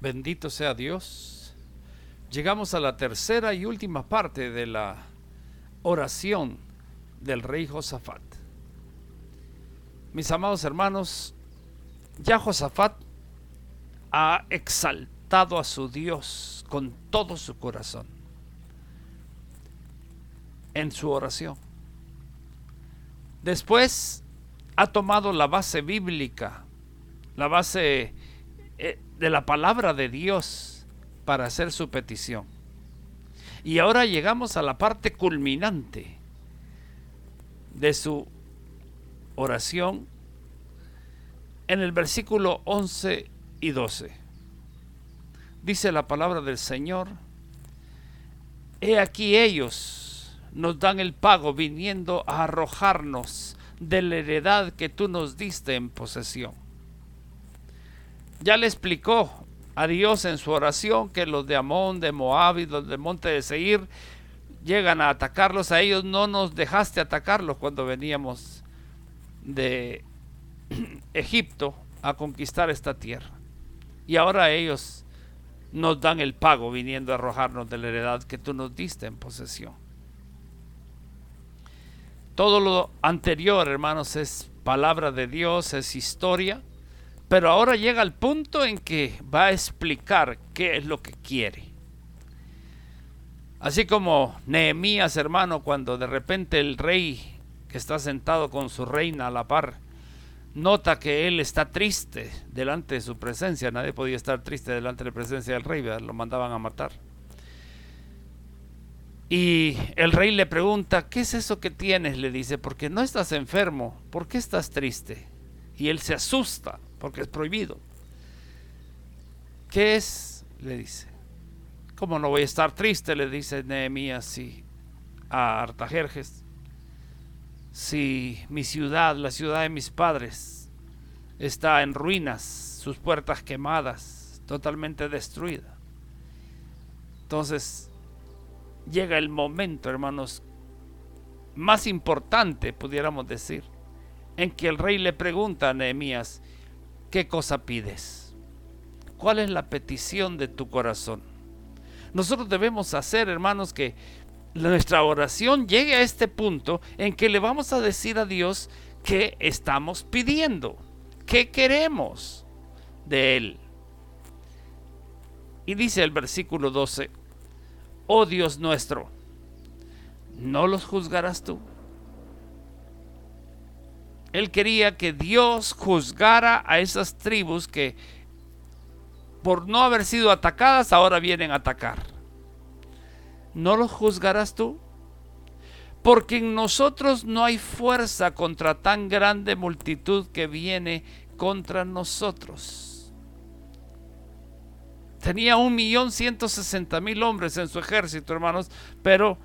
Bendito sea Dios. Llegamos a la tercera y última parte de la oración del rey Josafat. Mis amados hermanos, ya Josafat ha exaltado a su Dios con todo su corazón en su oración. Después ha tomado la base bíblica, la base de la palabra de Dios para hacer su petición. Y ahora llegamos a la parte culminante de su oración en el versículo 11 y 12. Dice la palabra del Señor, He aquí ellos nos dan el pago viniendo a arrojarnos de la heredad que tú nos diste en posesión. Ya le explicó a Dios en su oración que los de Amón, de Moab y los del monte de Seir llegan a atacarlos a ellos. No nos dejaste atacarlos cuando veníamos de Egipto a conquistar esta tierra. Y ahora ellos nos dan el pago viniendo a arrojarnos de la heredad que tú nos diste en posesión. Todo lo anterior, hermanos, es palabra de Dios, es historia. Pero ahora llega el punto en que va a explicar qué es lo que quiere. Así como Nehemías, hermano, cuando de repente el rey que está sentado con su reina a la par, nota que él está triste delante de su presencia. Nadie podía estar triste delante de la presencia del rey, lo mandaban a matar. Y el rey le pregunta, ¿qué es eso que tienes? Le dice, porque no estás enfermo, ¿por qué estás triste? Y él se asusta porque es prohibido. ¿Qué es? Le dice. ¿Cómo no voy a estar triste? Le dice Nehemías a Artajerjes. Si mi ciudad, la ciudad de mis padres, está en ruinas, sus puertas quemadas, totalmente destruida. Entonces, llega el momento, hermanos, más importante, pudiéramos decir, en que el rey le pregunta a Nehemías, ¿qué cosa pides? ¿Cuál es la petición de tu corazón? Nosotros debemos hacer, hermanos, que nuestra oración llegue a este punto en que le vamos a decir a Dios qué estamos pidiendo, qué queremos de Él. Y dice el versículo 12, oh Dios nuestro, ¿no los juzgarás tú? Él quería que Dios juzgara a esas tribus que por no haber sido atacadas ahora vienen a atacar. ¿No los juzgarás tú? Porque en nosotros no hay fuerza contra tan grande multitud que viene contra nosotros. Tenía un millón ciento sesenta mil hombres en su ejército, hermanos, pero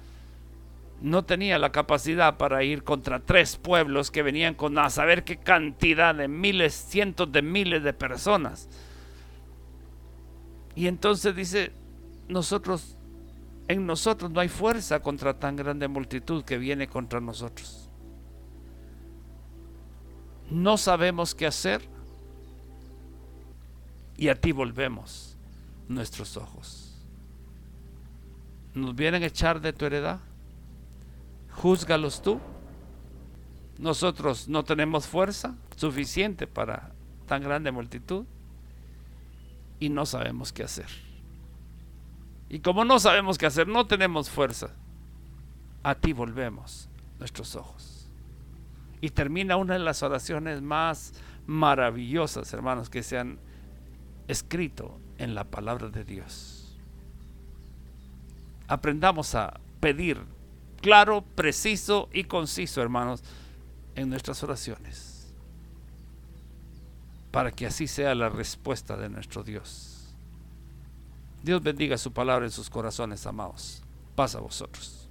no tenía la capacidad para ir contra tres pueblos que venían con a saber qué cantidad de miles, cientos de miles de personas. Y entonces dice, nosotros, en nosotros no hay fuerza contra tan grande multitud que viene contra nosotros. No sabemos qué hacer y a ti volvemos nuestros ojos. ¿Nos vienen a echar de tu heredad? Júzgalos tú. Nosotros no tenemos fuerza suficiente para tan grande multitud y no sabemos qué hacer. Y como no sabemos qué hacer, no tenemos fuerza, a ti volvemos nuestros ojos. Y termina una de las oraciones más maravillosas, hermanos, que se han escrito en la palabra de Dios. Aprendamos a pedir claro, preciso y conciso, hermanos, en nuestras oraciones. Para que así sea la respuesta de nuestro Dios. Dios bendiga su palabra en sus corazones, amados. Pasa a vosotros.